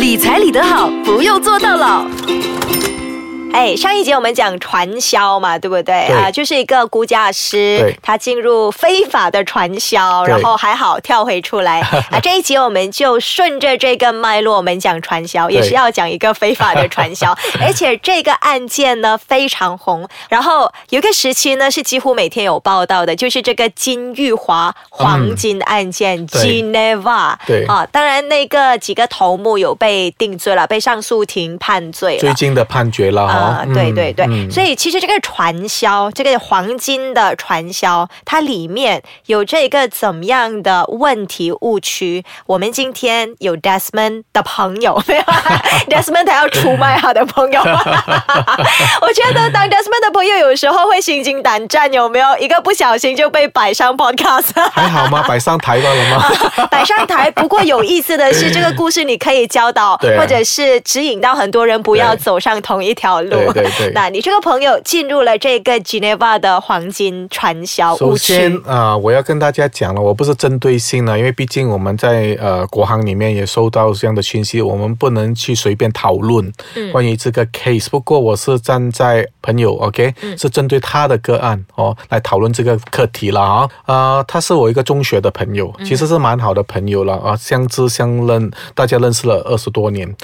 理财理得好，不用做到老。哎，上一节我们讲传销嘛，对不对对啊？就是一个估价师，他进入非法的传销，然后还好跳回出来 啊。这一集我们就顺着这个脉络，我们讲传销，也是要讲一个非法的传销，而且这个案件呢非常红。然后有一个时期呢是几乎每天有报道的，就是这个金玉华黄金案件、嗯对 Geneva，对啊，当然那个几个头目有被定罪了，被上诉庭判罪了。最近的判决了哈、啊、对对对，嗯所以其实这个传销，这个黄金的传销，它里面有这个怎么样的问题误区？我们今天有 Desmond 的朋友，没有？Desmond 他要出卖他的朋友，我觉得当 Desmond 的朋友有时候会心惊胆战，有没有？一个不小心就被摆上 Podcast。还好吗？摆上台罢了吗？摆上台。不过有意思的是，这个故事你可以教导，或者是指引到很多人不要走上同一条路。对对对 那你这个朋友进入了这个 Geneva 的黄金传销首先区。啊、我要跟大家讲了，我不是针对性的，因为毕竟我们在呃国行里面也收到这样的讯息，我们不能去随便讨论关于这个 case。不过我是站在朋友，OK，、是针对他的个案哦来讨论这个课题了啊。啊、他是我一个中学的朋友，其实是蛮好的朋友了啊，相知相认，大家认识了二十多年。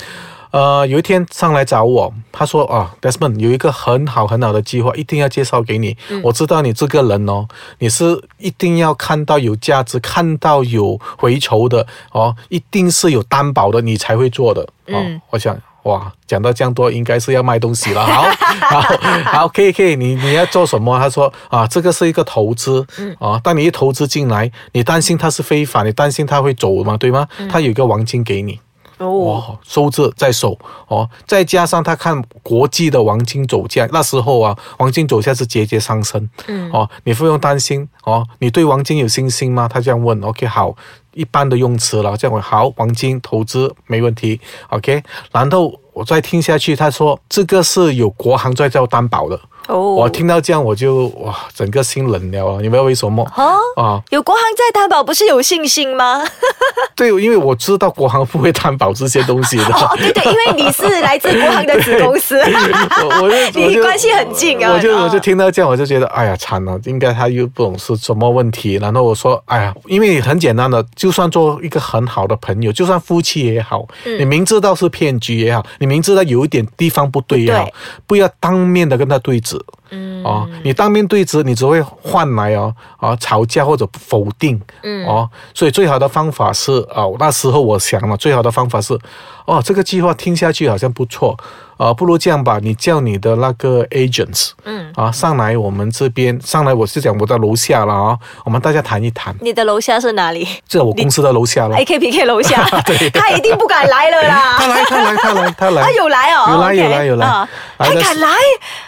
呃，有一天上来找我，他说啊，Desmond 有一个很好很好的计划，一定要介绍给你。我知道你这个人哦，你是一定要看到有价值，看到有回酬的哦，一定是有担保的，你才会做的。哦，嗯我想。哇，讲到这样多，应该是要卖东西了。好，好，好，可以，可以。你你要做什么？他说啊，这个是一个投资，啊，当你一投资进来，你担心它是非法，你担心它会走嘛，对吗？他有一个黄金给你，哦，哦，收着在手哦，再加上他看国际的黄金走价，那时候啊，黄金走价是节节上升，嗯，哦，你不用担心哦，你对黄金有信心吗？他这样问，OK，好，一般的用词了，这样问好，黄金投资没问题，OK，然后我再听下去，他说这个是有国行在做担保的，哦我听到这样我就哇，整个心冷了啊，你知道为什么？哦，啊，有国行在担保，不是有信心吗？对，因为我知道国行不会担保这些东西的。哦，对对，因为你是来自国行的子公司，你关系很近啊。哦我就我就听到这样，我就觉得哎呀惨了，应该他又不懂是什么问题。然后我说哎呀，因为很简单的，就算做一个很好的朋友，就算夫妻也好，嗯你明知道是骗局也好，你明知道有一点地方不对也好，不要当面的跟他对质。嗯哦，你当面对质，你只会换来哦啊吵架或者否定，嗯哦，所以最好的方法是啊、那时候我想了，最好的方法是，哦，这个计划听下去好像不错，啊，不如这样吧，你叫你的那个 agents，嗯，啊，上来我们这边，上来我是讲我在楼下了啊，我们大家谈一谈，你的楼下是哪里在我公司的楼下了。？AKPK 楼下，他一定不敢来了啦。他来，他来，他来，他来。他有来哦，有来有来有来还敢来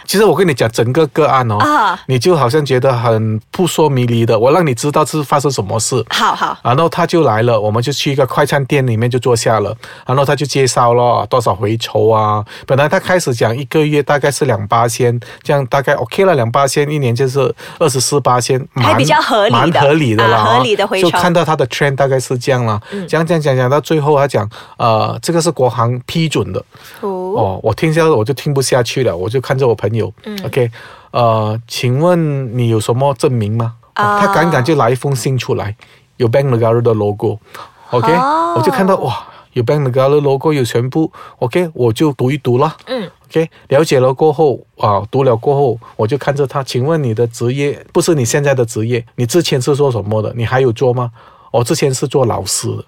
其实我跟你讲整个个案哦，啊？你就好像觉得很扑朔迷离的，我让你知道是发生什么事。好好，然后他就来了，我们就去一个快餐店里面就坐下了，然后他就介绍了多少回酬啊。本来他开始讲一个月大概是两八千，这样大概 OK 了，两八千一年就是二十四八千，还比较合理的蛮合理的啦、啊合理的回酬嗯就看到他的 trend 大概是这样了，讲讲讲讲到最后，他讲呃这个是国行批准的，哦，哦，我听下来我就听不下去了，我就看着我朋友、o k 呃，请问你有什么证明吗？他敢敢就拿一封信出来，有 Bank Negara 的 logo，OK，、哦。我就看到哇，有 Bank Negara logo，有全部，OK，我就读一读了。嗯 OK，了解了过后啊，读了过后，我就看着他，请问你的职业不是你现在的职业，你之前是做什么的？你还有做吗？我之前是做老师的。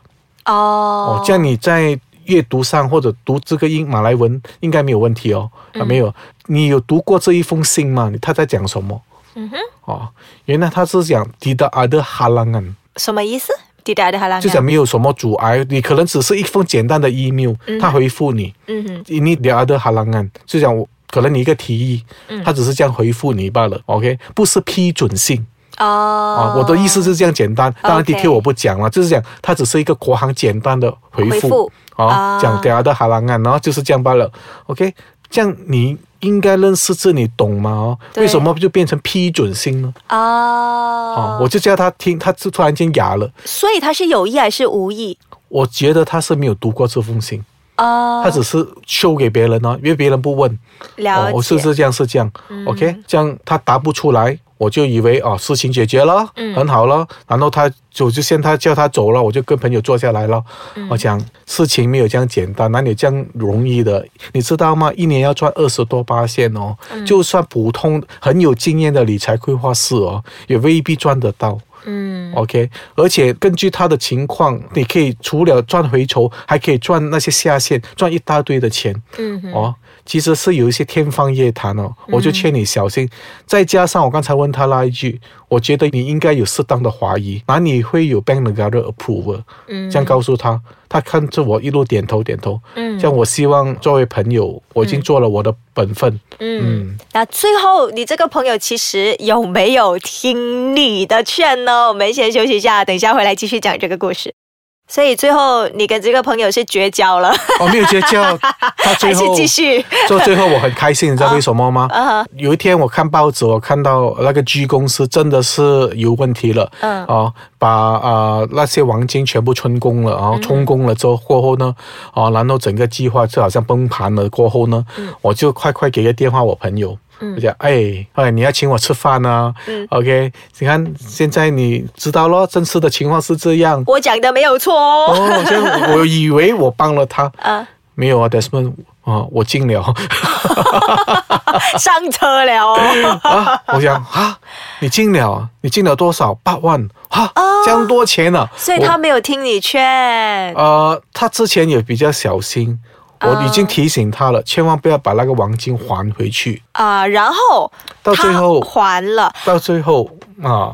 哦哦，这样你在阅读上或者读这个英马来文应该没有问题哦。啊，没有，你有读过这一封信吗？他在讲什么？嗯哼，哦，原来他是讲 tidak ada halangan，什么意思？Tidak ada halangan。就讲没有什么阻碍，你可能只是一封简单的 email，、他回复你，嗯哼，你 tidak ada halangan，就讲我可能你一个提议，他只是这样回复你罢了，OK，不是批准信。啊，哦，我的意思是这样简单，当然 detail 我不讲了，就是讲它只是一个国行简单的回复，啊，啊。讲等下的哈兰案，然后就是这样罢了，OK，这样你应该认识字，你懂吗？哦，为什么就变成批准性呢？啊哦，我就叫他听，他就突然间哑了，所以他是有意还是无意？我觉得他是没有读过这封信，哦，他只是收给别人呢，因为别人不问。了解，哦，是是这样是这样、o k 这样他答不出来，我就以为哦事情解决了，嗯很好了，然后他就就先他叫他走了，我就跟朋友坐下来了，嗯我讲事情没有这样简单，哪里有这样容易的？你知道吗？一年要赚二十多八线哦，嗯就算普通很有经验的理财规划师哦，也未必赚得到。嗯 OK，而且根据他的情况，你可以除了赚回酬，还可以赚那些下线，赚一大堆的钱。嗯哦，其实是有一些天方夜谭哦，我就劝你小心。再加上我刚才问他那一句，我觉得你应该有适当的怀疑，哪里会有 bank negara approval？嗯这样告诉他，他看着我一路点头点头。嗯这样我希望作为朋友，我已经做了我的本分。嗯，那最后你这个朋友其实有没有听你的劝呢？我们先休息一下，等一下回来继续讲这个故事。所以最后你跟这个朋友是绝交了，我、没有绝交，他最后继续？做最后我很开心，你知道 为什么吗？啊有一天我看报纸，我看到那个 G 公司真的是有问题了，嗯哦，把啊、那些黄金全部充公了，然后充公了之后过后呢，啊，然后整个计划就好像崩盘了。过后呢，我就快快给个电话我朋友。我讲，哎，哎，你要请我吃饭啊、嗯 o k 你看现在你知道咯，真实的情况是这样。我讲的没有错哦。哦，这样 我以为我帮了他，啊，没有啊，Desmond，啊，我进了。上车了哦。啊，我想啊，你进了，你进了多少？八万啊，这样多钱呢、所以他没有听你劝。呃，他之前也比较小心，我已经提醒他了，千万不要把那个黄金还回去。啊、然后到最后还了到最后啊，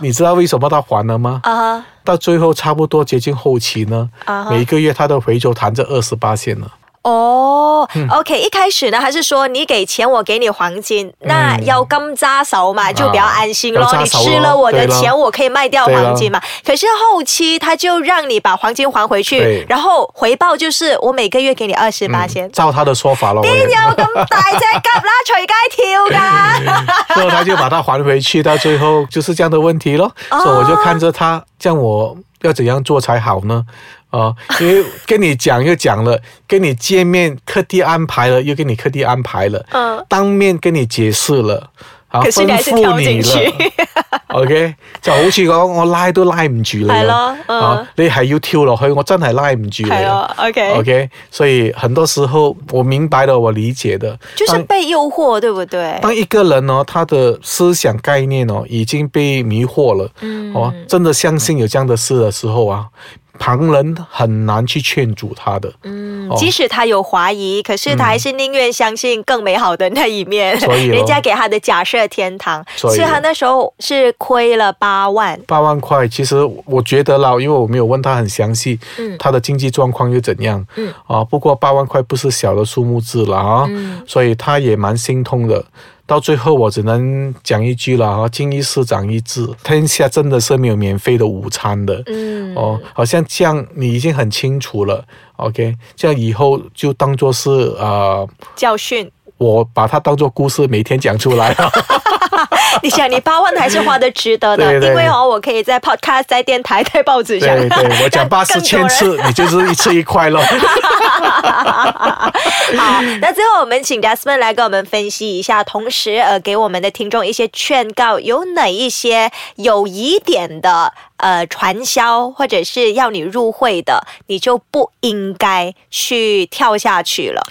你知道为什么他还了吗？啊到最后差不多接近后期呢，啊每个月他都回头谈着二十八线了。哦、o 嗯 k 一开始呢，还是说你给钱，我给你黄金，那要金扎手嘛，就比较安心咯。你吃了我的对咯錢，我可以卖掉黄金嘛。可是后期他就让你把黄金还回去，然后回报就是我每个月给你二十八千。照他的说法咯，我邊也有咁大只蛤啦，隨街跳噶？然后他就把它还回去，到最后就是这样的问题咯。哦所以我就看着他，這樣我要怎样做才好呢？啊、因为跟你讲又讲了，跟你见面特地安排了，又跟你特地安排了，嗯。当面跟你解释了，啊，可是你還是跳進去。OK，就好似講我拉都拉唔住你係啊咯，嗯。啊，你係要跳落去，我真係拉唔住你係啊。哦，OK，OK，所以很多時候我明白的，我理解的，就是被誘惑，對不對？当一个人哦，他的思想概念哦已经被迷惑了，嗯。哦，真的相信有这样的事的时候啊，旁人很难去劝阻他的。嗯哦，即使他有怀疑，可是他还是宁愿相信更美好的那一面。所以咯人家给他的假设天堂，所以他那时候是亏了八万。八万块，其实我觉得啦，因为我没有问他很详细，嗯他的经济状况又怎样，嗯啊，不过八万块不是小的数目字了啊，嗯所以他也蛮心痛的。到最后，我只能讲一句了啊，经一事长一智，天下真的是没有免费的午餐的。嗯，哦，好像这样你已经很清楚了，OK，这样以后就当做是呃，教训。我把它当做故事每天讲出来。你想，你八万还是花的值得的，对对因为哦，我可以在 podcast、在电台、在报纸上，对对，我讲八十千次，你就是一次一块咯。好，那最后我们请 Desmond 来跟我们分析一下，同时呃给我们的听众一些劝告，有哪一些有疑点的呃传销或者是要你入会的，你就不应该去跳下去了。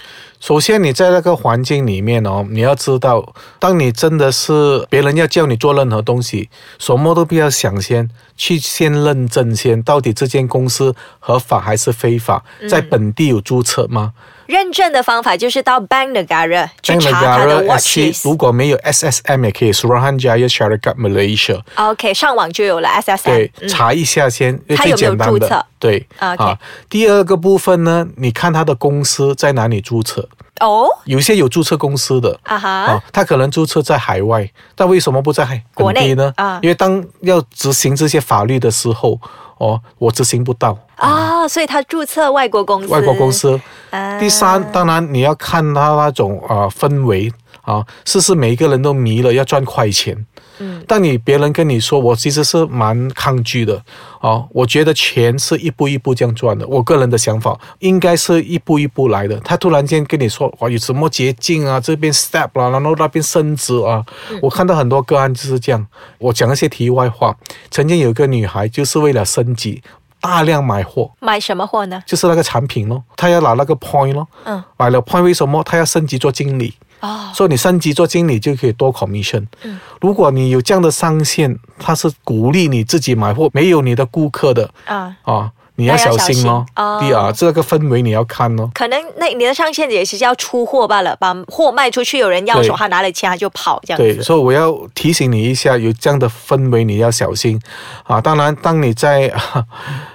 首先，你在那个环境里面哦，你要知道，当你真的是别人要叫你做任何东西，什么都不要想先，去先认证先，到底这间公司合法还是非法，在本地有注册吗？认证的方法就是到 Bank Negara 去查它的 watch。如果没有 SSM 也可以 s u r a h a n j a y a s h a r i k a t Malaysia。OK，上网就有了 SSM。对，查一下先，嗯、最简单的。有对、啊。第二个部分呢，你看他的公司在哪里注册？哦，有些有注册公司的。啊哈，啊，他可能注册在海外，但为什么不在国内本地呢？啊因为当要执行这些法律的时候，哦，我执行不到。啊，所以他注册外国公司。外国公司。啊第三，当然你要看他那种呃氛围啊，是是每一个人都迷了要赚快钱。嗯，但你别人跟你说，我其实是蛮抗拒的。哦，我觉得钱是一步一步这样赚的。我个人的想法应该是一步一步来的。他突然间跟你说，哇，有什么捷径啊？这边 step 啦，然后那边升值啊。我看到很多个案就是这样。我讲一些题外话，曾经有一个女孩就是为了升级，大量买货。买什么货呢？就是那个产品咯，她要拿那个 point 咯。嗯。买了 point 为什么？她要升级做经理。哦，所以你升级做经理就可以多 commission。嗯，如果你有这样的上限，他是鼓励你自己买货，没有你的顾客的啊啊，你要小心哦。第二，这个氛围你要看哦。可能那你的上限也是要出货罢了，把货卖出去，有人要手，他拿了钱他就跑这样子。对，所以我要提醒你一下，有这样的氛围你要小心啊。当然，当你在。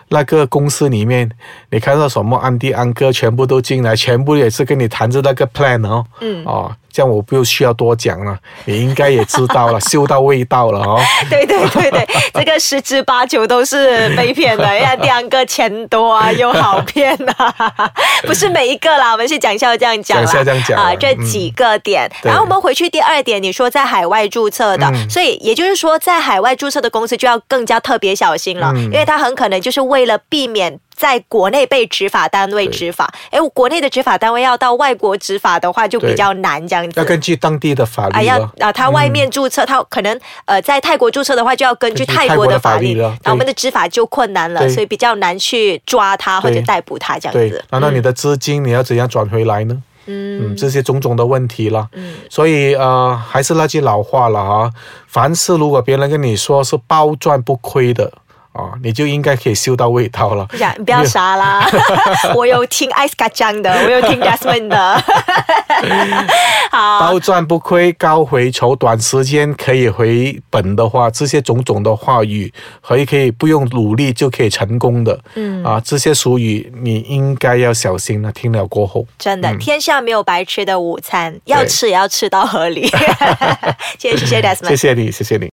那个公司里面，你看到什么安迪安哥全部都进来，全部也是跟你谈着那个 plan 哦，嗯，哦，这样我不需要多讲了，你应该也知道了，嗅到味道了哦。对对对对，这个十之八九都是被骗的，安迪安哥钱多啊，又好骗啊，不是每一个啦，我们是讲笑这样讲啦，这样讲啊，这几个点，然后我们回去第二点，你说在海外注册的，所以也就是说在海外注册的公司就要更加特别小心了，因为它很可能就是为为了避免在国内被执法单位执法，哎，国内的执法单位要到外国执法的话，就比较难这样子。要根据当地的法律。啊，要啊，他外面注册，他可能呃在泰国注册的话，就要根据泰国的法律。那我们的执法就困难了，所以比较难去抓他或者逮捕他这样子。难道你的资金你要怎样转回来呢？嗯，这些种种的问题了。嗯，所以呃，还是那句老话了啊，凡事如果别人跟你说是包赚不亏的。哦，你就应该可以嗅到味道了。呀你不要傻啦！我有听 Ice 卡讲的，我有听 Jasmine 的。好，高赚不亏，高回酬，短时间可以回本的话，这些种种的话语，可以可以不用努力就可以成功的。嗯啊，这些俗语你应该要小心了。听了过后，真的，天下没有白吃的午餐，要吃也要吃到合理。谢谢谢谢 Jasmine，谢谢你，谢谢你。